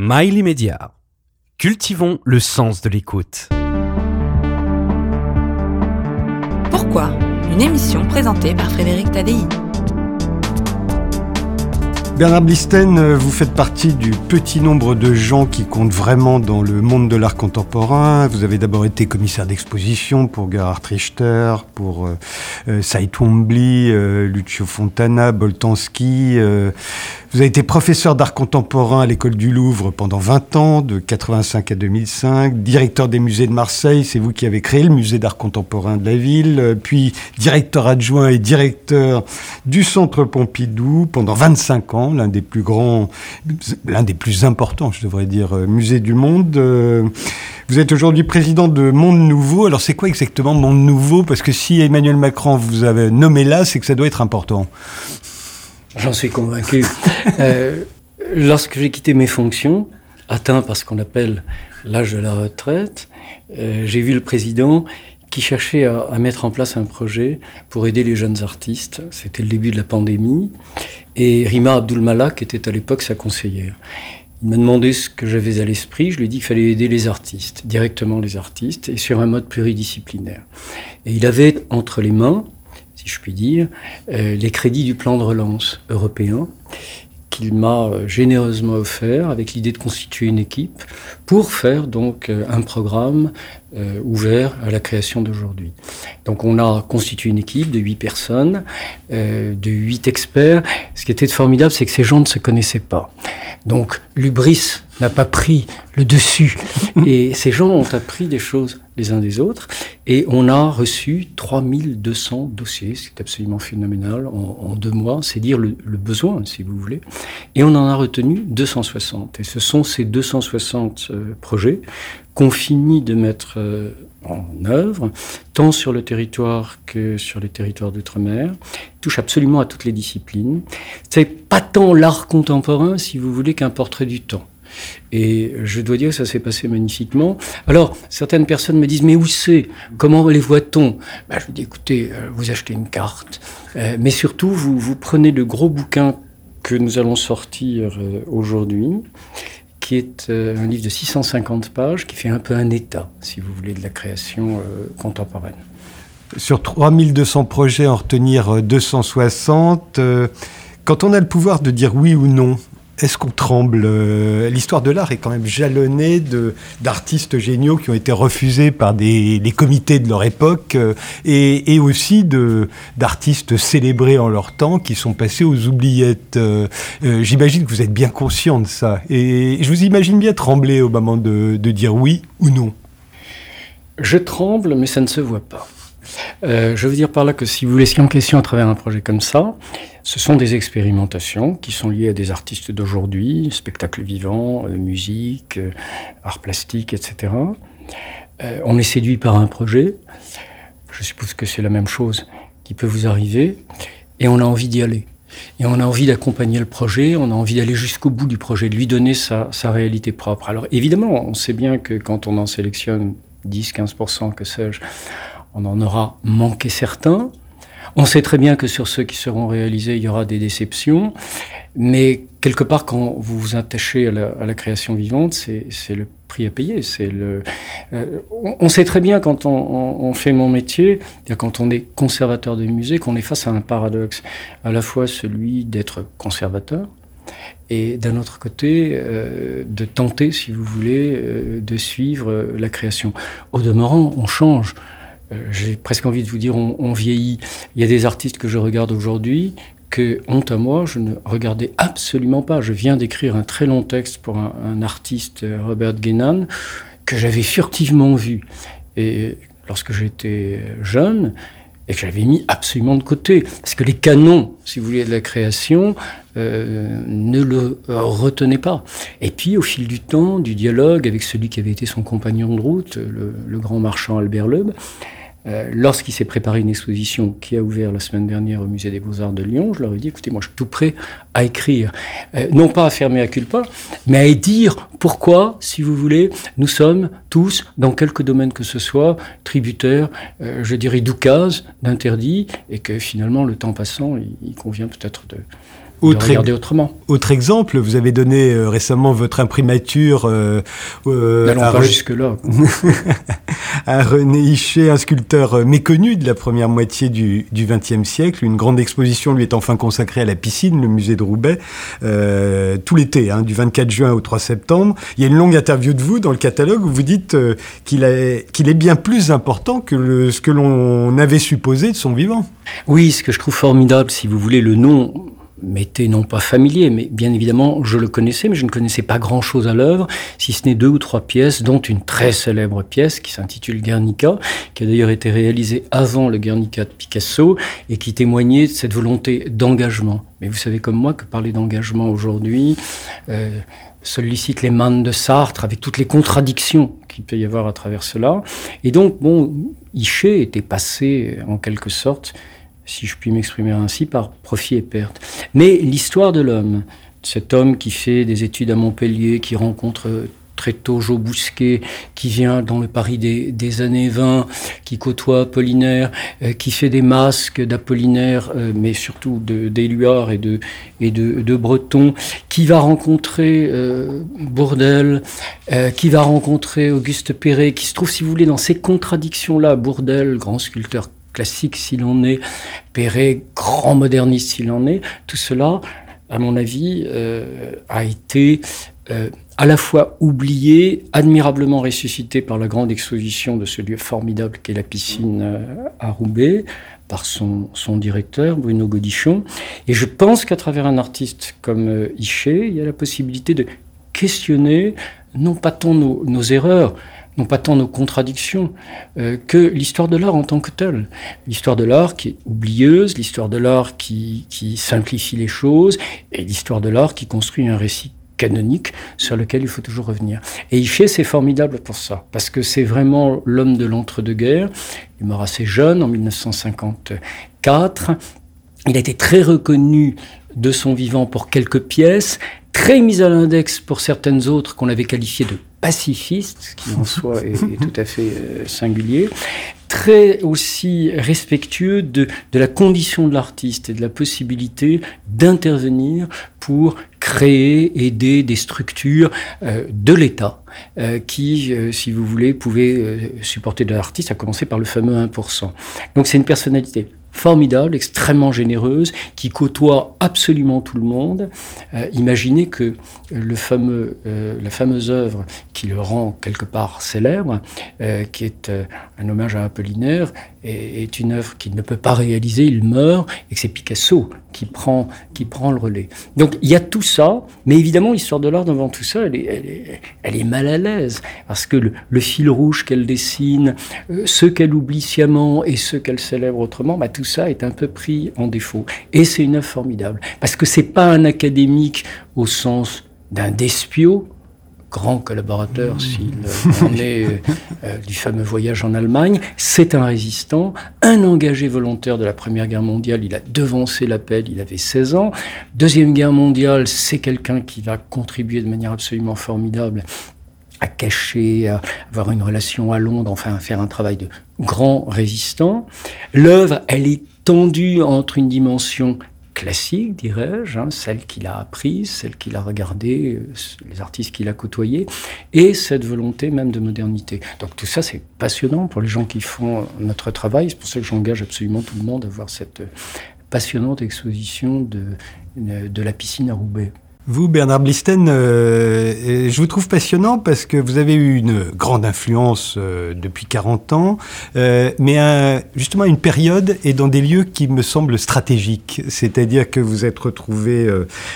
Mail immédiat. Cultivons le sens de l'écoute. Pourquoi? Une émission présentée par Frédéric Tadei. Bernard Blisten, euh, vous faites partie du petit nombre de gens qui comptent vraiment dans le monde de l'art contemporain. Vous avez d'abord été commissaire d'exposition pour Gerhard Richter, pour euh, euh Cy Twombly, euh, Lucio Fontana, Boltanski. Vous avez été professeur d'art contemporain à l'école du Louvre pendant 20 ans, de 85 à 2005, directeur des musées de Marseille, c'est vous qui avez créé le musée d'art contemporain de la ville, puis directeur adjoint et directeur du Centre Pompidou pendant 25 ans, l'un des plus grands, l'un des plus importants, je devrais dire, euh, musées du monde. Euh, Vous êtes aujourd'hui président de Monde Nouveau. Alors c'est quoi exactement Monde Nouveau? Parce que si Emmanuel Macron vous avait nommé là, c'est que ça doit être important. J'en suis convaincu. euh, lorsque j'ai quitté mes fonctions, atteint par ce qu'on appelle l'âge de la retraite, j'ai vu le président qui cherchait à, mettre en place un projet pour aider les jeunes artistes. C'était le début de la pandémie. Et Rima Abdul-Malak était à l'époque sa conseillère. Il m'a demandé ce que j'avais à l'esprit. Je lui ai dit qu'il fallait aider les artistes, directement les artistes, et sur un mode pluridisciplinaire. Et il avait entre les mains si je puis dire, euh, les crédits du plan de relance européen qu'il m'a généreusement offert avec l'idée de constituer une équipe pour faire donc euh, un programme euh, ouvert à la création d'aujourd'hui. Donc on a constitué une équipe de huit personnes, euh, de huit experts. Ce qui était formidable, c'est que ces gens ne se connaissaient pas. Donc l'ubris n'a pas pris le dessus et ces gens ont appris des choses les uns des autres. Et on a reçu 3200 dossiers, c'est absolument phénoménal en, deux mois, c'est dire le, le, besoin si vous voulez, et on en a retenu 260 et ce sont ces 260 euh, projets qu'on finit de mettre euh, en œuvre, tant sur le territoire que sur les territoires d'outre-mer, touche absolument à toutes les disciplines. C'est pas tant l'art contemporain, si vous voulez, qu'un portrait du temps. Et je dois dire que ça s'est passé magnifiquement. Alors, certaines personnes me disent, mais où c'est? Comment les voit-on? Ben, Je vous dis, écoutez, euh, vous achetez une carte, euh, mais surtout, vous, vous prenez le gros bouquin que nous allons sortir euh, aujourd'hui, qui est un livre de 650 pages, qui fait un peu un état, si vous voulez, de la création contemporaine. Sur 3200 projets, en retenir 260, euh, quand on a le pouvoir de dire oui ou non, est-ce qu'on tremble L'histoire de l'art est quand même jalonnée d'artistes géniaux qui ont été refusés par des, des comités de leur époque euh, et, et, aussi d'artistes célébrés en leur temps qui sont passés aux oubliettes. Euh, euh, J'imagine que vous êtes bien conscient de ça. Et je vous imagine bien trembler au moment de dire oui ou non. Je tremble, mais ça ne se voit pas. Euh, je veux dire par là que si vous laissiez en question à travers un projet comme ça, ce sont des expérimentations qui sont liées à des artistes d'aujourd'hui, spectacle vivant, euh, musique, euh, art plastique, etc. On est séduit par un projet. Je suppose que c'est la même chose qui peut vous arriver. Et on a envie d'y aller. Et on a envie d'accompagner le projet, on a envie d'aller jusqu'au bout du projet, de lui donner sa, réalité propre. Alors évidemment, on sait bien que quand on en sélectionne 10-15%, que sais-je, on en aura manqué certains. On sait très bien que sur ceux qui seront réalisés, il y aura des déceptions, mais quelque part, quand vous vous attachez à la, création vivante, c'est le prix à payer. C'est le. Euh, on, sait très bien quand on fait mon métier, quand on est conservateur de musée, qu'on est face à un paradoxe, à la fois celui d'être conservateur, et d'un autre côté, euh, de tenter, si vous voulez, euh, de suivre la création. Au demeurant, on change. Euh, j'ai presque envie de vous dire, on, vieillit. Il y a des artistes que je regarde aujourd'hui que, honte à moi, je ne regardais absolument pas. Je viens d'écrire un très long texte pour un, artiste, Robert Guénan, que j'avais furtivement vu. Et lorsque j'étais jeune, et que j'avais mis absolument de côté. Parce que les canons, si vous voulez, de la création euh, ne le retenaient pas. Et puis, au fil du temps, du dialogue avec celui qui avait été son compagnon de route, le, le grand marchand Albert Leub, euh, lorsqu'il s'est préparé une exposition qui a ouvert la semaine dernière au musée des Beaux-Arts de Lyon, je leur ai dit écoutez, moi je suis tout prêt à écrire, euh, non pas à fermer à culpa, mais à dire pourquoi, si vous voulez, nous sommes tous, dans quelque domaine que ce soit, tributaires, euh, je dirais, d'oucase, d'interdits, et que finalement, le temps passant, il convient peut-être de autre, regarder autrement. Autre exemple, vous avez donné euh, récemment votre imprimature. Euh, euh N'allons pas jusque-là. à René Hichet, un sculpteur euh, méconnu de la première moitié du XXe siècle. Une grande exposition lui est enfin consacrée à la piscine, le musée de Roubaix, euh, tout l'été, hein, du 24 juin au 3 septembre. Il y a une longue interview de vous dans le catalogue où vous dites qu'il est bien plus important que le, ce que l'on avait supposé de son vivant. Oui, ce que je trouve formidable, si vous voulez, le nom m'était non pas familier, mais bien évidemment je le connaissais, mais je ne connaissais pas grand-chose à l'œuvre, si ce n'est deux ou trois pièces, dont une très célèbre pièce qui s'intitule Guernica, qui a d'ailleurs été réalisée avant le Guernica de Picasso et qui témoignait de cette volonté d'engagement. Mais vous savez comme moi que parler d'engagement aujourd'hui euh, sollicite les mains de Sartre avec toutes les contradictions qu'il peut y avoir à travers cela. Et donc, bon, Hichet était passé en quelque sorte si je puis m'exprimer ainsi, par profit et perte. Mais l'histoire de l'homme, cet homme qui fait des études à Montpellier, qui rencontre très tôt Joe Bousquet, qui vient dans le Paris des, années 20, qui côtoie Apollinaire, euh, qui fait des masques d'Apollinaire, euh, mais surtout d'Éluard et, de, et de, Breton, qui va rencontrer euh, Bourdel, qui va rencontrer Auguste Perret, qui se trouve, si vous voulez, dans ces contradictions-là, Bourdel, grand sculpteur classique s'il en est, Perret, grand moderniste s'il en est, tout cela, à mon avis, euh, a été euh, à la fois oublié, admirablement ressuscité par la grande exposition de ce lieu formidable qu'est la piscine euh, à Roubaix, par son, son, directeur, Bruno Godichon. Et je pense qu'à travers un artiste comme Hichet, il y a la possibilité de questionner, non pas tant nos, nos erreurs, non pas tant nos contradictions, euh, que l'histoire de l'art en tant que telle. L'histoire de l'art qui est oublieuse, l'histoire de l'art qui, qui simplifie les choses, et l'histoire de l'art qui construit un récit canonique sur lequel il faut toujours revenir. Et Hichet, c'est formidable pour ça, parce que c'est vraiment l'homme de l'entre-deux-guerres. Il est mort assez jeune, en 1954. Il a été très reconnu de son vivant pour quelques pièces, très mis à l'index pour certaines autres qu'on avait qualifiées de pacifistes, ce qui en soi est, tout à fait euh, singulier, très aussi respectueux de, de la condition de l'artiste et de la possibilité d'intervenir pour créer, aider des structures euh, de l'État euh, qui, si vous voulez, pouvaient supporter de l'artiste, à commencer par le fameux 1%. Donc c'est une personnalité formidable, extrêmement généreuse, qui côtoie absolument tout le monde. Euh, imaginez que le fameux, euh, la fameuse œuvre qui le rend quelque part célèbre, euh, qui est un hommage à Apollinaire, est, une œuvre qu'il ne peut pas réaliser, il meurt, et que c'est Picasso qui prend, qui prend le relais. Donc il y a tout ça, mais évidemment l'histoire de l'art devant tout ça, elle est, elle est, mal à l'aise, parce que le, fil rouge qu'elle dessine, euh, ce qu'elle oublie sciemment et ce qu'elle célèbre autrement, bah, tout ça est un peu pris en défaut. Et c'est une œuvre formidable, parce que c'est pas un académique au sens d'un despiot, grand collaborateur mmh. s'il en est euh, euh, du fameux voyage en Allemagne. C'est un résistant, un engagé volontaire de la Première Guerre mondiale. Il a devancé l'appel, il avait 16 ans. Deuxième Guerre mondiale, c'est quelqu'un qui va contribuer de manière absolument formidable à cacher, à avoir une relation à Londres, enfin à faire un travail de grand résistant. L'œuvre, elle est tendue entre une dimension classique, dirais-je, hein, celle qu'il a apprise, celle qu'il a regardée, euh, les artistes qu'il a côtoyés, et cette volonté même de modernité. Donc tout ça, c'est passionnant pour les gens qui font notre travail. C'est pour ça que j'engage absolument tout le monde à voir cette passionnante exposition de, de la piscine à Roubaix. Vous, Bernard Blisten, euh, je vous trouve passionnant parce que vous avez eu une grande influence euh, depuis 40 ans, euh, mais un, justement une période et dans des lieux qui me semblent stratégiques. C'est-à-dire que vous êtes retrouvé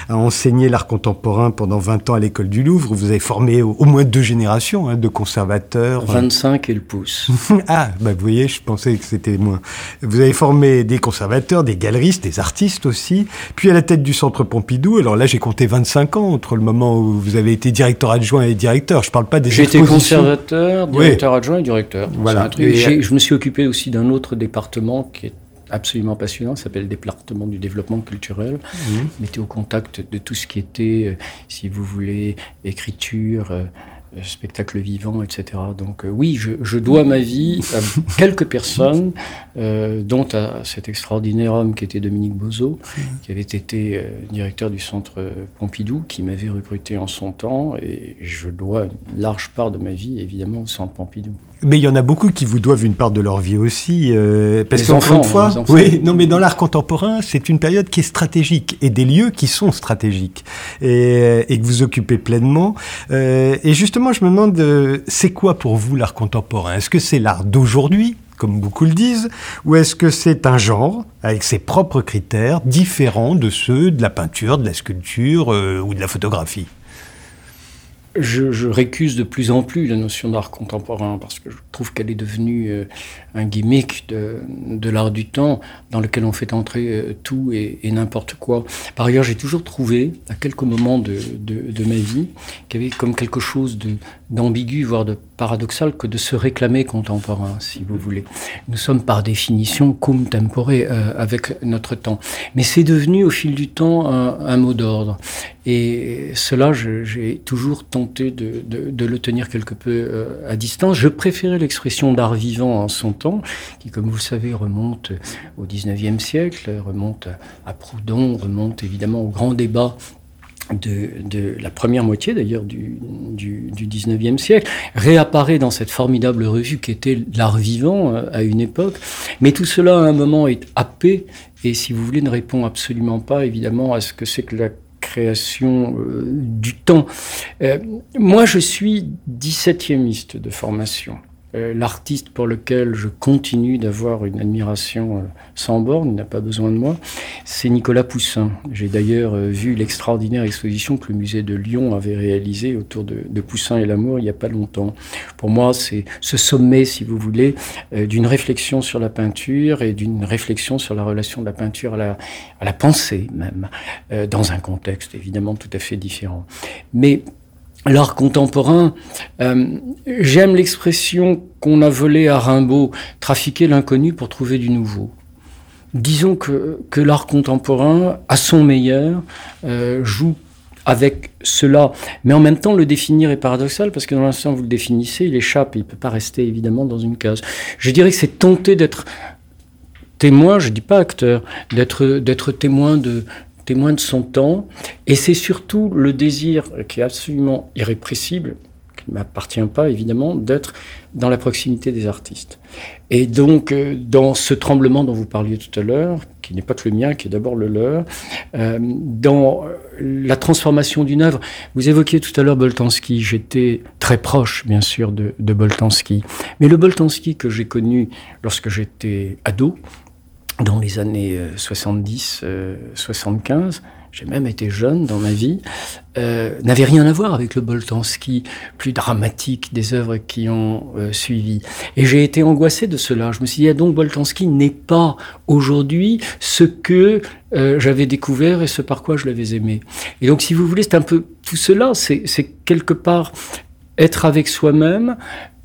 à enseigner l'art contemporain pendant 20 ans à l'école du Louvre. Vous avez formé au, moins deux générations hein, de conservateurs. 25 et le pouce. ah, bah, vous voyez, je pensais que c'était moins. Vous avez formé des conservateurs, des galeristes, des artistes aussi. Puis à la tête du Centre Pompidou, alors là j'ai compté 20 25 ans entre le moment où vous avez été directeur adjoint et directeur. Je ne parle pas des J'ai été conservateur, directeur adjoint et directeur. Voilà. je me suis occupé aussi d'un autre département qui est absolument passionnant, ça s'appelle le département du développement culturel. Mmh. au contact de tout ce qui était, euh, si vous voulez, écriture, euh, spectacle vivant, etc. Donc oui, je, dois ma vie à quelques personnes, dont à cet extraordinaire homme qui était Dominique Bozo, qui avait été directeur du centre Pompidou, qui m'avait recruté en son temps, et je dois une large part de ma vie, évidemment, au centre Pompidou. Mais il y en a beaucoup qui vous doivent une part de leur vie aussi, euh, parce qu'encore une fois, oui, non, mais dans l'art contemporain, c'est une période qui est stratégique et des lieux qui sont stratégiques et, et que vous occupez pleinement. Euh, et justement, je me demande, euh, c'est quoi pour vous l'art contemporain? Est-ce que c'est l'art d'aujourd'hui comme beaucoup le disent, ou est-ce que c'est un genre avec ses propres critères différents de ceux de la peinture, de la sculpture euh, ou de la photographie? Je, récuse de plus en plus la notion d'art contemporain parce que je trouve qu'elle est devenue euh, un gimmick de, l'art du temps dans lequel on fait entrer euh, tout et, n'importe quoi. Par ailleurs, j'ai toujours trouvé, à quelques moments de, ma vie, qu'il y avait comme quelque chose d'ambigu, voire de paradoxal, que de se réclamer contemporain, si vous voulez. Nous sommes par définition cum tempore euh, avec notre temps. Mais c'est devenu au fil du temps un, mot d'ordre. Et cela, j'ai toujours tenté de, le tenir quelque peu euh, à distance. Je préférais l'expression d'art vivant en son qui, comme vous le savez, remonte au 19e siècle, remonte à Proudhon, remonte évidemment au grand débat de, la première moitié d'ailleurs du, du, 19e siècle, réapparaît dans cette formidable revue qui était l'art vivant euh, à une époque. Mais tout cela à un moment est happé et si vous voulez ne répond absolument pas évidemment à ce que c'est que la création euh, du temps. Euh, moi je suis 17e de formation. Euh, l'artiste pour lequel je continue d'avoir une admiration euh, sans borne, il n'a pas besoin de moi, c'est Nicolas Poussin. J'ai d'ailleurs euh, vu l'extraordinaire exposition que le musée de Lyon avait réalisée autour de, Poussin et l'amour il n'y a pas longtemps. Pour moi, c'est ce sommet, si vous voulez, d'une réflexion sur la peinture et d'une réflexion sur la relation de la peinture à la, à la pensée même, dans un contexte évidemment tout à fait différent. Mais l'art contemporain, euh, j'aime l'expression qu'on a volée à Rimbaud, trafiquer l'inconnu pour trouver du nouveau. Disons que, l'art contemporain, à son meilleur, euh, joue avec cela. Mais en même temps, le définir est paradoxal parce que dans l'instant où vous le définissez, il échappe, il ne peut pas rester évidemment dans une case. Je dirais que c'est tenter d'être témoin, je ne dis pas acteur, d'être témoin de, témoin de son temps, et c'est surtout le désir qui est absolument irrépressible, qui ne m'appartient pas évidemment, d'être dans la proximité des artistes. Et donc, euh, dans ce tremblement dont vous parliez tout à l'heure, qui n'est pas que le mien, qui est d'abord le leur, euh, dans la transformation d'une œuvre, vous évoquiez tout à l'heure Boltanski, j'étais très proche, bien sûr, de, de Boltanski. Mais le Boltanski que j'ai connu lorsque j'étais ado, dans les années 70, euh, 75, euh, j'ai même été jeune dans ma vie, euh, n'avait rien à voir avec le Boltanski plus dramatique des œuvres qui ont suivi. Et j'ai été angoissé de cela. Je me suis dit, ah, donc Boltanski n'est pas aujourd'hui ce que j'avais découvert et ce par quoi je l'avais aimé. Et donc, si vous voulez, c'est un peu tout cela, c'est quelque part être avec soi-même,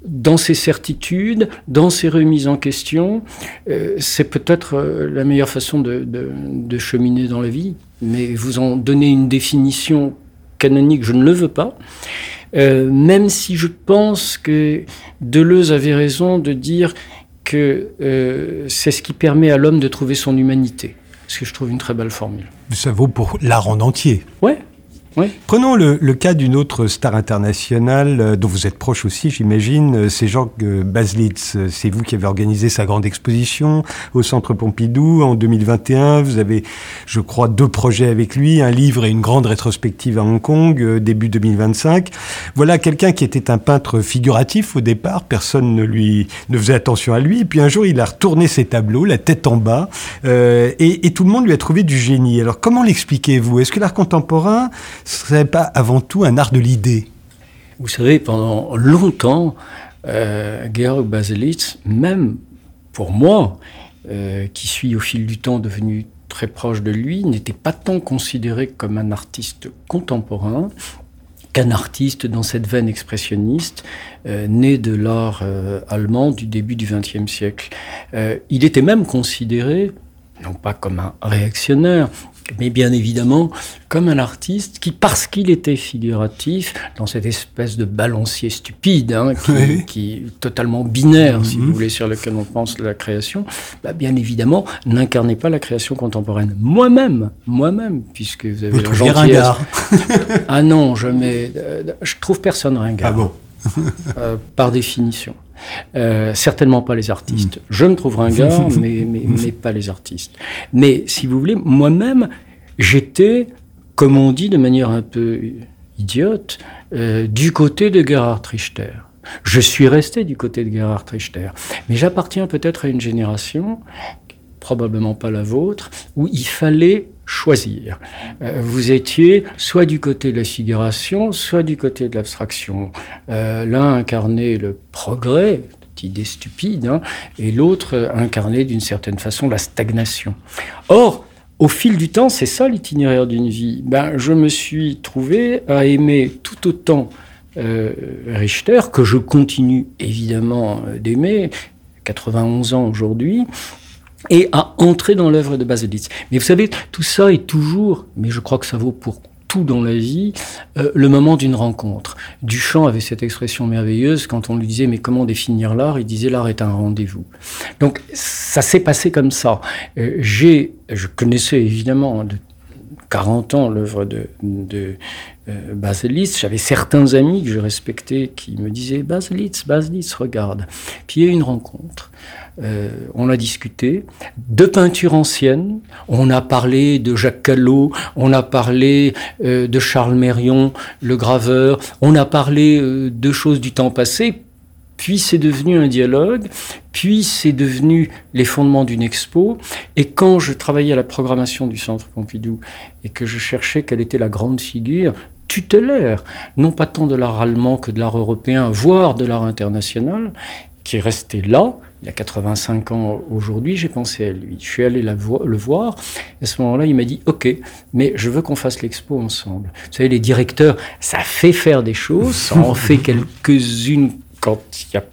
dans ses certitudes, dans ses remises en question. Euh, c'est peut-être euh, la meilleure façon de, cheminer dans la vie, mais vous en donner une définition canonique, je ne le veux pas. Euh, même si je pense que Deleuze avait raison de dire que c'est ce qui permet à l'homme de trouver son humanité. Ce que je trouve une très belle formule. Ça vaut pour l'art en entier. Ouais, Prenons le, cas d'une autre star internationale euh, dont vous êtes proche aussi, j'imagine. Euh, c'est Georges euh, Baslitz. C'est vous qui avez organisé sa grande exposition au Centre Pompidou en 2021. Vous avez, je crois, deux projets avec lui, un livre et une grande rétrospective à Hong Kong début 2025. Voilà quelqu'un qui était un peintre figuratif au départ. Personne ne lui ne faisait attention à lui. Puis un jour, il a retourné ses tableaux, la tête en bas, et, et tout le monde lui a trouvé du génie. Alors comment l'expliquez-vous? Est-ce que l'art contemporain ce serait pas avant tout un art de l'idée Vous savez, pendant longtemps, euh, Georg Baselitz, même pour moi, euh, qui suis au fil du temps devenu très proche de lui, n'était pas tant considéré comme un artiste contemporain qu'un artiste dans cette veine expressionniste, euh, né de l'art euh, allemand du début du XXe siècle. il était même considéré, non pas comme un réactionnaire, mais bien évidemment comme un artiste qui, parce qu'il était figuratif, dans cette espèce de balancier stupide, hein, qui, est totalement binaire, si vous mhm. voulez, sur lequel on pense la création, bah, bien évidemment, n'incarnait pas la création contemporaine. Moi-même, moi-même, puisque vous avez vous la ringard. ah non, je mets, euh, je trouve personne ringard. Ah bon euh, par définition. Euh, certainement pas les artistes. Je me trouve ringard, mais, mais, mais, pas les artistes. Mais si vous voulez, moi-même, j'étais, comme on dit de manière un peu idiote, euh, du côté de Gerhard Richter. Je suis resté du côté de Gerhard Richter. Mais j'appartiens peut-être à une génération, probablement pas la vôtre, où il fallait choisir. Euh, vous étiez soit du côté de la figuration, soit du côté de l'abstraction. Euh, l'un incarnait le progrès, idée stupide, hein, et l'autre incarnait d'une certaine façon la stagnation. Or, au fil du temps, c'est ça l'itinéraire d'une vie. Ben, je me suis trouvé à aimer tout autant euh, Richter, que je continue évidemment d'aimer, 91 ans aujourd'hui, et à entrer dans l'œuvre de Baselitz. Mais vous savez, tout ça est toujours, mais je crois que ça vaut pour tout dans la vie, euh, le moment d'une rencontre. Duchamp avait cette expression merveilleuse quand on lui disait mais comment définir l'art? Il disait l'art est un rendez-vous. Donc ça s'est passé comme ça. Euh, j'ai, je connaissais évidemment de 40 ans l'œuvre de, euh, Baselitz. J'avais certains amis que je respectais qui me disaient Baselitz, Baselitz, regarde. Puis il y a eu une rencontre. Euh, on a discuté de peinture ancienne. On a parlé de Jacques Callot, on a parlé euh, de Charles Mérion, le graveur. On a parlé de choses du temps passé. Puis c'est devenu un dialogue, puis c'est devenu les fondements d'une expo. Et quand je travaillais à la programmation du Centre Pompidou et que je cherchais quelle était la grande figure tutélaire, non pas tant de l'art allemand que de l'art européen, voire de l'art international, qui est resté là, il y a 85 ans aujourd'hui, j'ai pensé à lui. Je suis allé le voir. À ce moment-là, il m'a dit Ok, mais je veux qu'on fasse l'expo ensemble. Vous savez, les directeurs, ça fait faire des choses, ça en fait quelques-unes il n'y a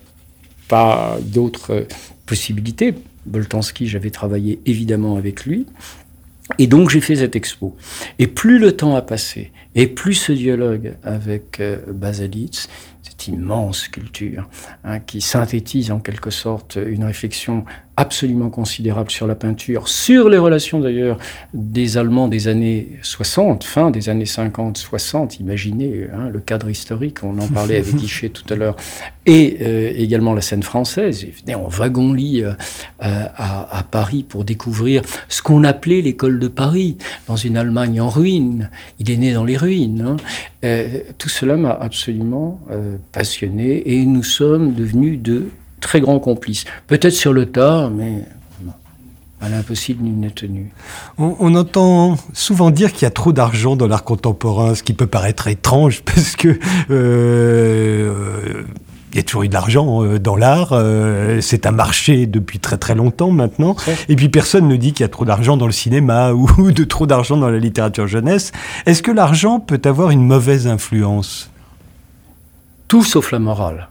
pas d'autres possibilités. Boltanski, j'avais travaillé évidemment avec lui. Et donc j'ai fait cette expo. Et plus le temps a passé, et plus ce dialogue avec euh, Basalitz, cette immense sculpture, hein, qui synthétise en quelque sorte une réflexion absolument considérable sur la peinture, sur les relations d'ailleurs des Allemands des années 60, fin des années 50, 60, imaginez hein, le cadre historique, on en parlait avec Guichet tout à l'heure, et euh, également la scène française. Il venait en wagon-lit euh, à, à, Paris pour découvrir ce qu'on appelait l'école de Paris, dans une Allemagne en ruine. Il est né dans les ruines. Hein. Euh, tout cela m'a absolument passionné et nous sommes devenus de très grands complices. Peut-être sur le tas, mais à l'impossible, nul n'est tenu. On, entend souvent dire qu'il y a trop d'argent dans l'art contemporain, ce qui peut paraître étrange parce que euh, il y a toujours eu de l'argent euh, dans l'art. Euh, c'est un marché depuis très très longtemps maintenant. Et puis personne ne dit qu'il y a trop d'argent dans le cinéma ou de trop d'argent dans la littérature jeunesse. Est-ce que l'argent peut avoir une mauvaise influence? Tout sauf la morale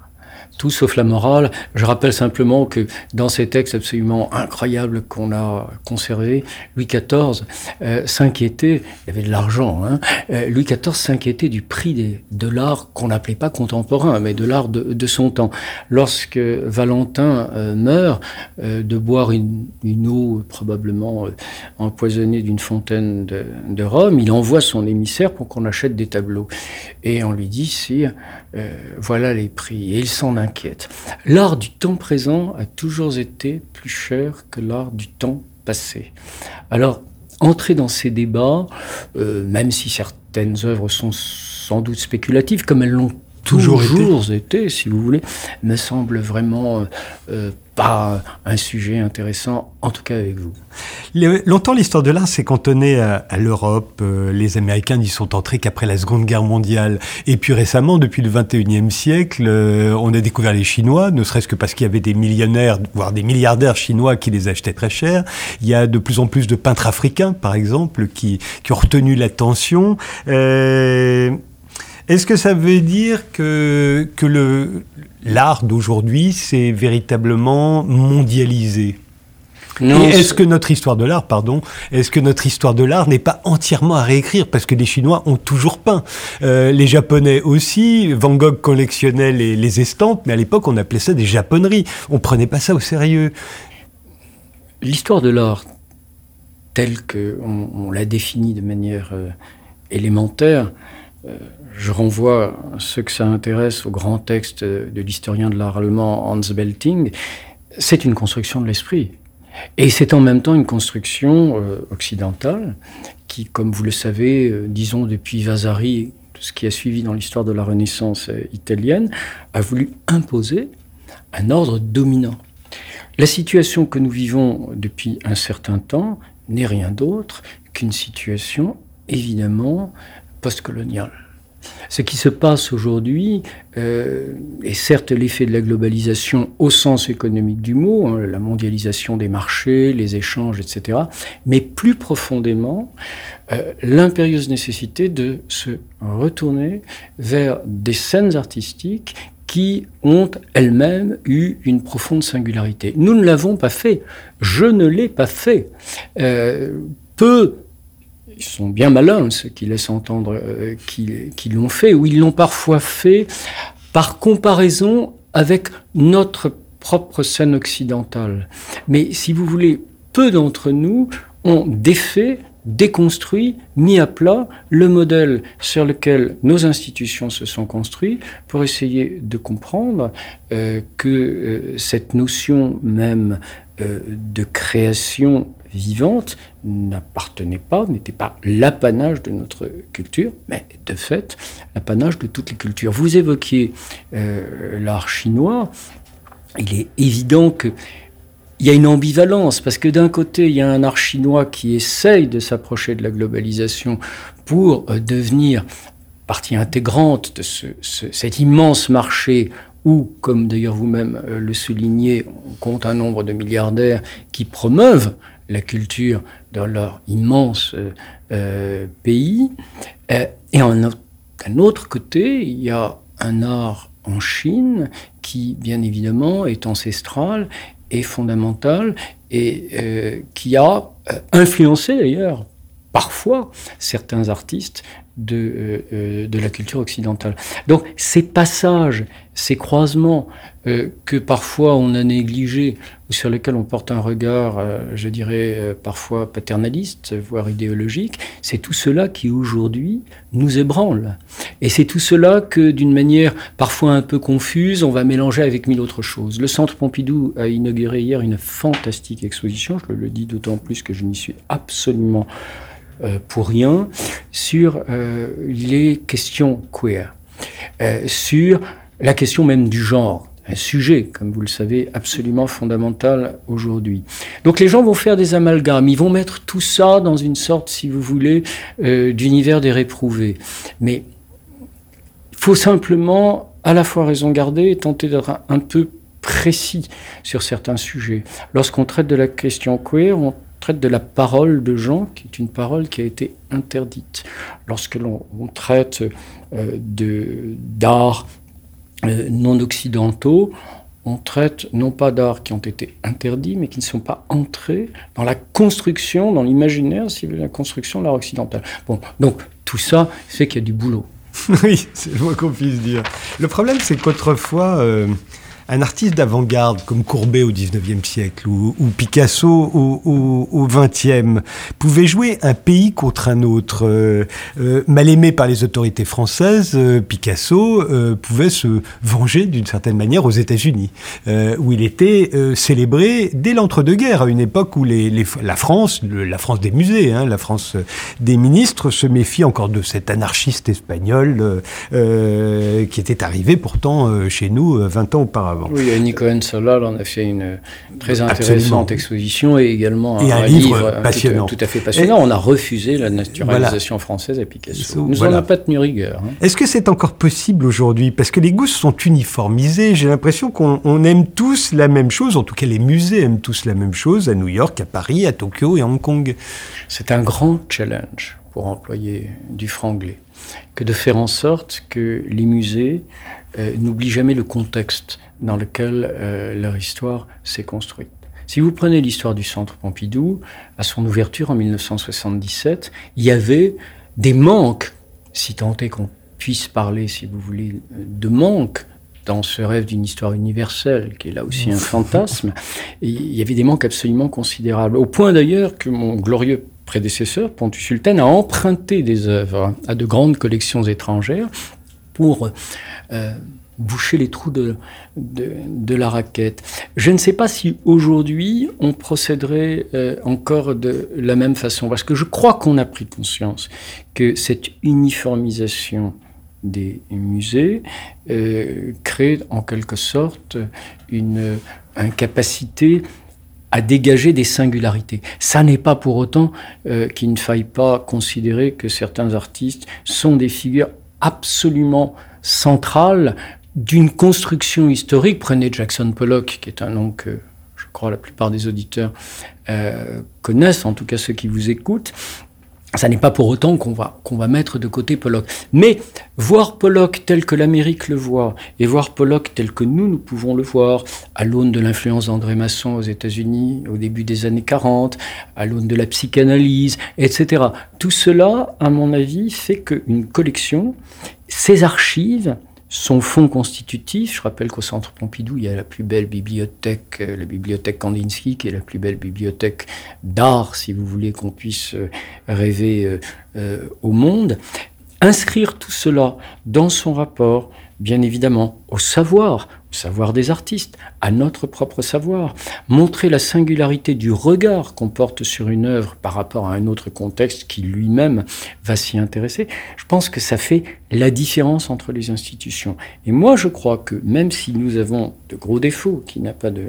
tout sauf la morale. Je rappelle simplement que dans ces textes absolument incroyables qu'on a conservés, Louis XIV euh, s'inquiétait, il y avait de l'argent, hein, euh, Louis XIV s'inquiétait du prix de l'art qu'on n'appelait pas contemporain, mais de l'art de, son temps. Lorsque Valentin euh, meurt de boire une, eau probablement empoisonnée d'une fontaine de, de, Rome, il envoie son émissaire pour qu'on achète des tableaux. Et on lui dit, si, voilà les prix. Et il s'en L'art du temps présent a toujours été plus cher que l'art du temps passé. Alors, entrer dans ces débats, euh, même si certaines œuvres sont sans doute spéculatives, comme elles l'ont toujours, été. si vous voulez, me semble vraiment euh, euh, pas un sujet intéressant, en tout cas avec vous. longtemps, l'histoire de l'art s'est cantonnée à, l'Europe. Euh, les Américains n'y sont entrés qu'après la Seconde Guerre mondiale. Et puis récemment, depuis le 21e siècle, euh, on a découvert les Chinois, ne serait-ce que parce qu'il y avait des millionnaires, voire des milliardaires chinois qui les achetaient très cher. Il y a de plus en plus de peintres africains, par exemple, qui, qui ont retenu l'attention. Euh, est-ce que ça veut dire que, que le, l'art d'aujourd'hui s'est véritablement mondialisé est-ce que notre histoire de l'art, pardon, est-ce que notre histoire de l'art n'est pas entièrement à réécrire parce que les Chinois ont toujours peint, euh, les Japonais aussi. Van Gogh collectionnait les, les estampes, mais à l'époque on appelait ça des japonneries. On prenait pas ça au sérieux. L'histoire de l'art, telle qu'on on, l'a définie de manière euh, élémentaire, euh, je renvoie ceux que ça intéresse au grand texte de l'historien de l'art allemand Hans Belting. C'est une construction de l'esprit. Et c'est en même temps une construction euh, occidentale qui, comme vous le savez, euh, disons depuis Vasari, tout ce qui a suivi dans l'histoire de la Renaissance euh, italienne, a voulu imposer un ordre dominant. La situation que nous vivons depuis un certain temps n'est rien d'autre qu'une situation évidemment postcoloniale. Ce qui se passe aujourd'hui euh, est certes l'effet de la globalisation au sens économique du mot, hein, la mondialisation des marchés, les échanges, etc., mais plus profondément euh, l'impérieuse nécessité de se retourner vers des scènes artistiques qui ont elles-mêmes eu une profonde singularité. Nous ne l'avons pas fait. Je ne l'ai pas fait. Euh, peu ils sont bien malins, ceux qui laissent entendre euh, qu'ils l'ont fait, ou ils l'ont parfois fait par comparaison avec notre propre scène occidentale. Mais si vous voulez, peu d'entre nous ont défait, déconstruit, mis à plat le modèle sur lequel nos institutions se sont construites pour essayer de comprendre euh, que euh, cette notion même de création vivante n'appartenait pas, n'était pas l'apanage de notre culture, mais de fait l'apanage de toutes les cultures. Vous évoquiez euh, l'art chinois. Il est évident que il y a une ambivalence parce que d'un côté, il y a un art chinois qui essaye de s'approcher de la globalisation pour euh, devenir partie intégrante de ce, cet immense marché où, comme d'ailleurs vous-même euh, le soulignez, on compte un nombre de milliardaires qui promeuvent la culture dans leur immense euh, euh, pays. Et d'un autre côté, il y a un art en Chine qui, bien évidemment, est ancestral et fondamental et qui a influencé d'ailleurs parfois certains artistes de, de la culture occidentale. Donc ces passages, ces croisements euh, que parfois on a négligés ou sur lesquels on porte un regard, euh, je dirais, euh, parfois paternaliste, voire idéologique, c'est tout cela qui aujourd'hui nous ébranle. Et c'est tout cela que, d'une manière parfois un peu confuse, on va mélanger avec mille autres choses. Le Centre Pompidou a inauguré hier une fantastique exposition, je le dis d'autant plus que je n'y suis absolument pour rien, sur les questions queer, sur la question même du genre un sujet, comme vous le savez, absolument fondamental aujourd'hui. Donc les gens vont faire des amalgames, ils vont mettre tout ça dans une sorte, si vous voulez, euh, d'univers des réprouvés. Mais il faut simplement à la fois raison garder et tenter d'être un peu précis sur certains sujets. Lorsqu'on traite de la question queer, on traite de la parole de gens, qui est une parole qui a été interdite. Lorsque l'on traite euh, d'art euh, non occidentaux, on traite non pas d'arts qui ont été interdits, mais qui ne sont pas entrés dans la construction, dans l'imaginaire, si la construction de l'art occidental. Bon, donc tout ça fait qu'il y a du boulot. oui, c'est le moins qu'on puisse dire. Le problème, c'est qu'autrefois, euh, un artiste d'avant-garde comme Courbet au XIXe siècle ou, Picasso au, au, XXe pouvait jouer un pays contre un autre. Euh, euh, mal aimé par les autorités françaises, euh, Picasso pouvait se venger d'une certaine manière aux États-Unis, où il était célébré dès l'entre-deux-guerres, à une époque où la France, la France des musées, hein, la France des ministres, se méfie encore de cet anarchiste espagnol qui était arrivé pourtant chez nous 20 ans auparavant. Oui, Annie Cohen-Solal en a fait une très intéressante exposition et également un, livre, passionnant. Tout, à fait passionnant. on a refusé la naturalisation française à Picasso. Nous n'en pas tenu rigueur. Hein. Est-ce que c'est encore possible aujourd'hui? Parce que les goûts sont uniformisés. J'ai l'impression qu'on aime tous la même chose. En tout cas, les musées aiment tous la même chose à New York, à Paris, à Tokyo et à Hong Kong. C'est un grand challenge, pour employer du franglais, que de faire en sorte que les musées euh, n'oublient jamais le contexte dans lequel euh, leur histoire s'est construite. Si vous prenez l'histoire du Centre Pompidou, à son ouverture en 1977, il y avait des manques, si tant est qu'on puisse parler, si vous voulez, de manques dans ce rêve d'une histoire universelle, qui est là aussi un fantasme, il y avait des manques absolument considérables. Au point d'ailleurs que mon glorieux prédécesseur, Pontus Sultan, a emprunté des œuvres à de grandes collections étrangères pour euh, boucher les trous de, de, la raquette. Je ne sais pas si aujourd'hui on procéderait euh, encore de la même façon, parce que je crois qu'on a pris conscience que cette uniformisation des musées euh, crée en quelque sorte une incapacité à dégager des singularités. Ça n'est pas pour autant qu'il ne faille pas considérer que certains artistes sont des figures absolument centrales d'une construction historique. Prenez Jackson Pollock, qui est un nom que je crois la plupart des auditeurs euh, connaissent, en tout cas ceux qui vous écoutent, ça n'est pas pour autant qu'on va, qu'on va mettre de côté Pollock. Mais voir Pollock tel que l'Amérique le voit et voir Pollock tel que nous, nous pouvons le voir, à l'aune de l'influence d'André Masson aux États-Unis au début des années 40, à l'aune de la psychanalyse, etc. Tout cela, à mon avis, fait qu'une collection, ses archives, son fonds constitutif. Je rappelle qu'au Centre Pompidou, il y a la plus belle bibliothèque, euh, la bibliothèque Kandinsky, qui est la plus belle bibliothèque d'art, si vous voulez qu'on puisse euh, rêver euh, au monde. Inscrire tout cela dans son rapport, bien évidemment, au savoir, savoir des artistes, à notre propre savoir, montrer la singularité du regard qu'on porte sur une œuvre par rapport à un autre contexte qui lui-même va s'y intéresser, je pense que ça fait la différence entre les institutions. Et moi, je crois que même si nous avons de gros défauts, qui n'a pas de,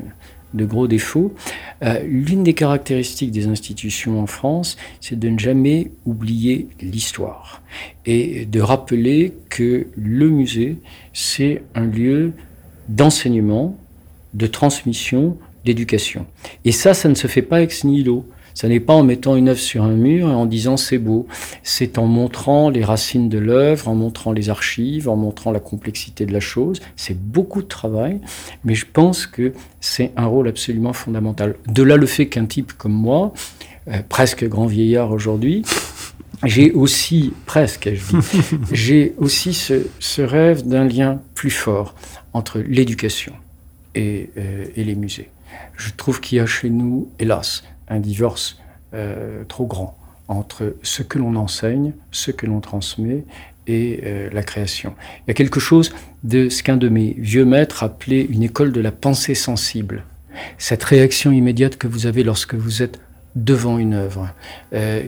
de gros défauts, euh, l'une des caractéristiques des institutions en France, c'est de ne jamais oublier l'histoire et de rappeler que le musée, c'est un lieu d'enseignement, de transmission, d'éducation. Et ça, ça ne se fait pas ex nihilo. Ça n'est pas en mettant une œuvre sur un mur et en disant c'est beau. C'est en montrant les racines de l'œuvre, en montrant les archives, en montrant la complexité de la chose. C'est beaucoup de travail, mais je pense que c'est un rôle absolument fondamental. De là le fait qu'un type comme moi, euh, presque grand vieillard aujourd'hui, j'ai aussi, presque, j'ai aussi ce rêve d'un lien plus fort entre l'éducation et, euh, et, les musées. Je trouve qu'il y a chez nous, hélas, un divorce euh, trop grand entre ce que l'on enseigne, ce que l'on transmet et euh, la création. Il y a quelque chose de ce qu'un de mes vieux maîtres appelait une école de la pensée sensible. Cette réaction immédiate que vous avez lorsque vous êtes devant une œuvre,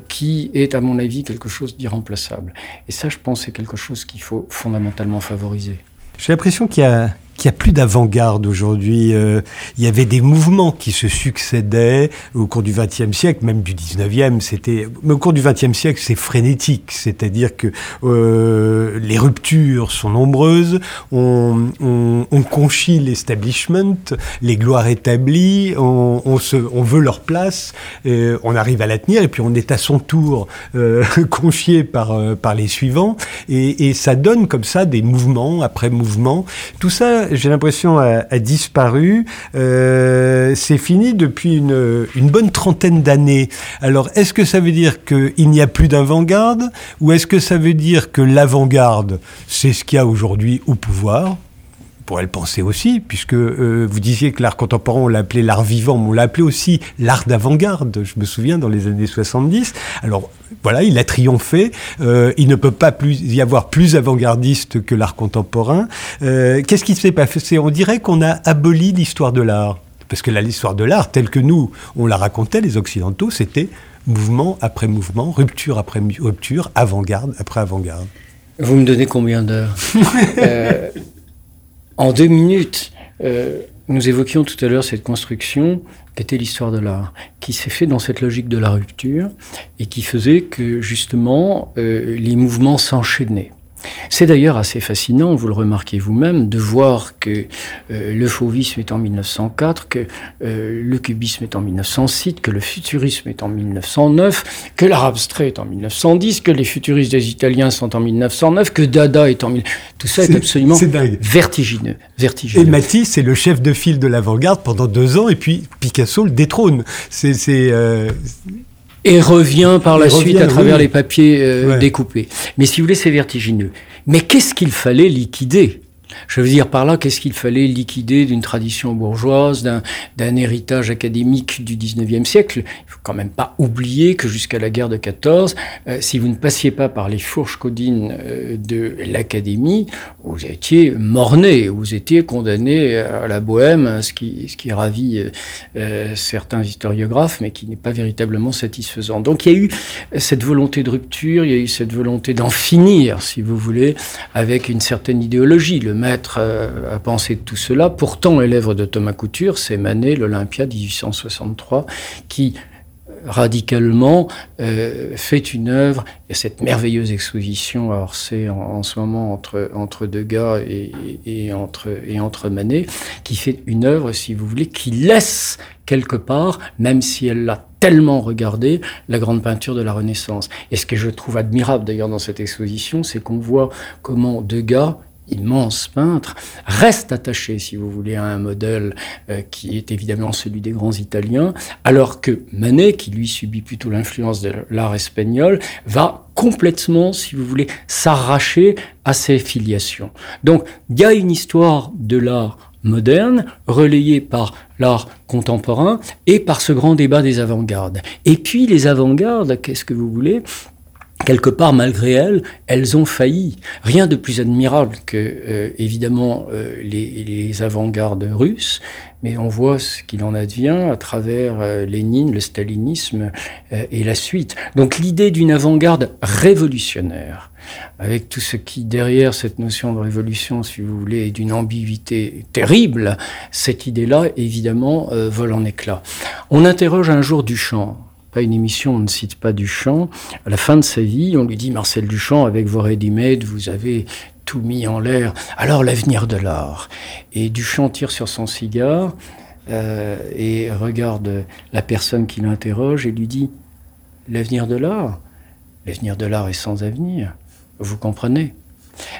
qui est à mon avis quelque chose d'irremplaçable. Et ça, je pense, c'est quelque chose qu'il faut fondamentalement favoriser. J'ai l'impression qu'il y a qu'il n'y a plus d'avant-garde aujourd'hui. Euh, il y avait des mouvements qui se succédaient au cours du XXe siècle, même du XIXe. C'était, mais au cours du XXe siècle, c'est frénétique. C'est-à-dire que euh, les ruptures sont nombreuses. On, on, on conchit l'establishment, les gloires établies. On, on, se, on veut leur place. Euh, on arrive à la tenir et puis on est à son tour euh, conchié par euh, par les suivants. Et, et ça donne comme ça des mouvements après mouvements. Tout ça j'ai l'impression, a, disparu. Euh, c'est fini depuis une, une bonne trentaine d'années. Alors, est-ce que ça veut dire qu'il n'y a plus d'avant-garde ou est-ce que ça veut dire que l'avant-garde, c'est ce qu'il y a aujourd'hui au pouvoir? Pourrait le penser aussi, puisque euh, vous disiez que l'art contemporain, on l'appelait l'art vivant, mais on l'appelait aussi l'art d'avant-garde, je me souviens, dans les années 70. Alors voilà, il a triomphé, euh, il ne peut pas plus y avoir plus avant-gardiste que l'art contemporain. Euh, Qu'est-ce qui s'est passé On dirait qu'on a aboli l'histoire de l'art. Parce que l'histoire de l'art, telle que nous, on la racontait, les Occidentaux, c'était mouvement après mouvement, rupture après rupture, avant-garde après avant-garde. Vous me donnez combien d'heures? en deux minutes, euh, nous évoquions tout à l'heure cette construction qui était l'histoire de l'art, qui s'est fait dans cette logique de la rupture et qui faisait que justement euh, les mouvements s'enchaînaient. C'est d'ailleurs assez fascinant, vous le remarquez vous-même, de voir que euh, le fauvisme est en 1904, que euh, le cubisme est en 1906, que le futurisme est en 1909, que l'art abstrait est en 1910, que les futuristes des Italiens sont en 1909, que Dada est en... Tout ça est, absolument vertigineux, vertigineux. Et Matisse est le chef de file de l'avant-garde pendant deux ans, et puis Picasso le détrône. C'est... Euh, et revient par la suite à travers les papiers euh, découpés. Mais si vous voulez, c'est vertigineux. Mais qu'est-ce qu'il fallait liquider? Je veux dire par là, qu'est-ce qu'il fallait liquider d'une tradition bourgeoise, d'un héritage académique du 19e siècle? Il faut quand même pas oublier que jusqu'à la guerre de 14, euh, si vous ne passiez pas par les fourches codines euh, de l'académie, vous étiez morné, vous étiez condamné à la bohème, ce qui, ce qui ravit euh, certains historiographes, mais qui n'est pas véritablement satisfaisant. Donc il y a eu cette volonté de rupture, il y a eu cette volonté d'en finir, si vous voulez, avec une certaine idéologie. Maître euh, à penser de tout cela. Pourtant, l'élève de Thomas Couture, c'est Manet, l'Olympia 1863, qui radicalement euh, fait une œuvre. Il cette merveilleuse exposition à Orsay en, ce moment entre, entre Degas et, et, entre, et entre Manet, qui fait une œuvre, si vous voulez, qui laisse quelque part, même si elle l'a tellement regardé, la grande peinture de la Renaissance. Et ce que je trouve admirable d'ailleurs dans cette exposition, c'est qu'on voit comment Degas immense peintre, reste attaché, si vous voulez, à un modèle euh, qui est évidemment celui des grands Italiens, alors que Manet, qui lui subit plutôt l'influence de l'art espagnol, va complètement, si vous voulez, s'arracher à ses filiations. Donc, il y a une histoire de l'art moderne, relayée par l'art contemporain et par ce grand débat des avant-gardes. Et puis les avant-gardes, qu'est-ce que vous voulez? Quelque part, malgré elles, elles ont failli. Rien de plus admirable que, euh, évidemment, euh, les, les avant-gardes russes, mais on voit ce qu'il en advient à travers euh, Lénine, le stalinisme et la suite. Donc l'idée d'une avant-garde révolutionnaire, avec tout ce qui, derrière cette notion de révolution, si vous voulez, est d'une ambiguïté terrible, cette idée-là, évidemment, vole en éclats. On interroge un jour Duchamp une émission, on ne cite pas Duchamp. À la fin de sa vie, on lui dit Marcel Duchamp, avec vos ready-made, vous avez tout mis en l'air. Alors l'avenir de l'art. Et Duchamp tire sur son cigare euh, et regarde la personne qui l'interroge et lui dit L'avenir de l'art? L'avenir de l'art est sans avenir. Vous comprenez?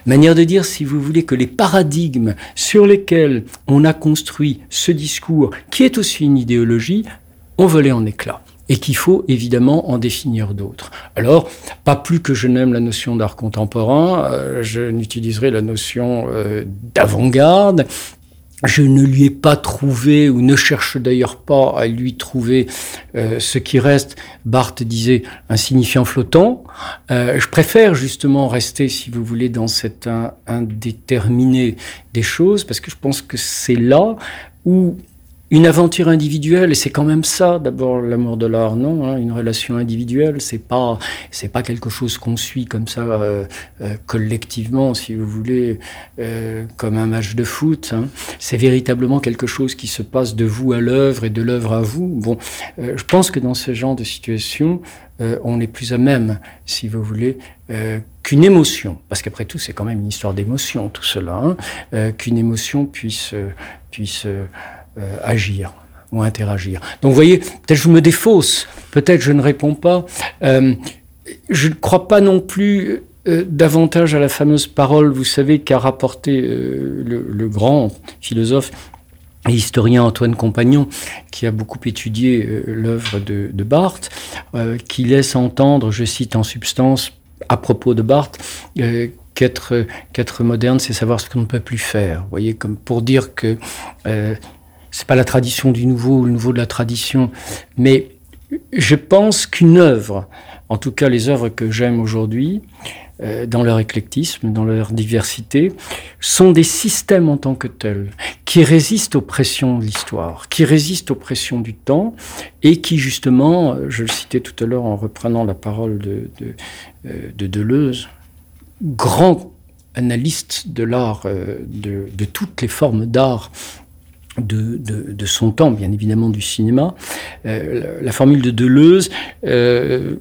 Manière de dire, si vous voulez, que les paradigmes sur lesquels on a construit ce discours, qui est aussi une idéologie, ont volé en éclats et qu'il faut évidemment en définir d'autres. Alors, pas plus que je n'aime la notion d'art contemporain, euh, je n'utiliserai la notion euh, d'avant-garde. Je ne lui ai pas trouvé, ou ne cherche d'ailleurs pas à lui trouver euh, ce qui reste, Barthes disait, un signifiant flottant. je préfère justement rester, si vous voulez, dans cet indéterminé des choses, parce que je pense que c'est là où une aventure individuelle, et c'est quand même ça, d'abord l'amour de l'art, non hein, Une relation individuelle, c'est pas c'est pas quelque chose qu'on suit comme ça euh, euh, collectivement, si vous voulez, euh, comme un match de foot. Hein. C'est véritablement quelque chose qui se passe de vous à l'œuvre et de l'œuvre à vous. Bon, je pense que dans ce genre de situation, on est plus à même, si vous voulez, qu'une émotion, parce qu'après tout, c'est quand même une histoire d'émotion, tout cela, hein, qu'une émotion puisse puisse euh, agir ou interagir. Donc vous voyez, peut-être je me défausse, peut-être je ne réponds pas. Euh, je ne crois pas non plus euh, davantage à la fameuse parole, vous savez, qu'a rapporté le, grand philosophe et historien Antoine Compagnon, qui a beaucoup étudié l'œuvre de, de, Barthes, qui laisse entendre, je cite en substance, à propos de Barthes, qu'être moderne, c'est savoir ce qu'on ne peut plus faire. Vous voyez, comme pour dire que c'est pas la tradition du nouveau ou le nouveau de la tradition, mais je pense qu'une œuvre, en tout cas les œuvres que j'aime aujourd'hui, euh, dans leur éclectisme, dans leur diversité, sont des systèmes en tant que tels, qui résistent aux pressions de l'histoire, qui résistent aux pressions du temps, et qui justement, euh, je le citais tout à l'heure en reprenant la parole de, de, euh, de Deleuze, grand analyste de l'art, de, de, toutes les formes d'art de, de, son temps, bien évidemment du cinéma. Euh, la, formule de Deleuze, euh,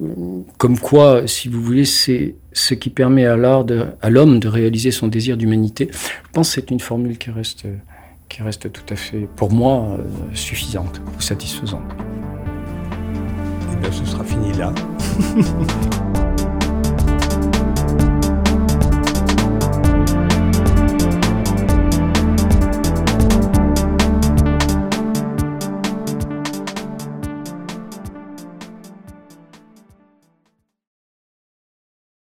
comme quoi, si vous voulez, c'est ce qui permet à l'art, à l'homme de réaliser son désir d'humanité. Je pense que c'est une formule qui reste, qui reste tout à fait, pour moi, euh, suffisante ou satisfaisante. Et eh bien, ce sera fini là.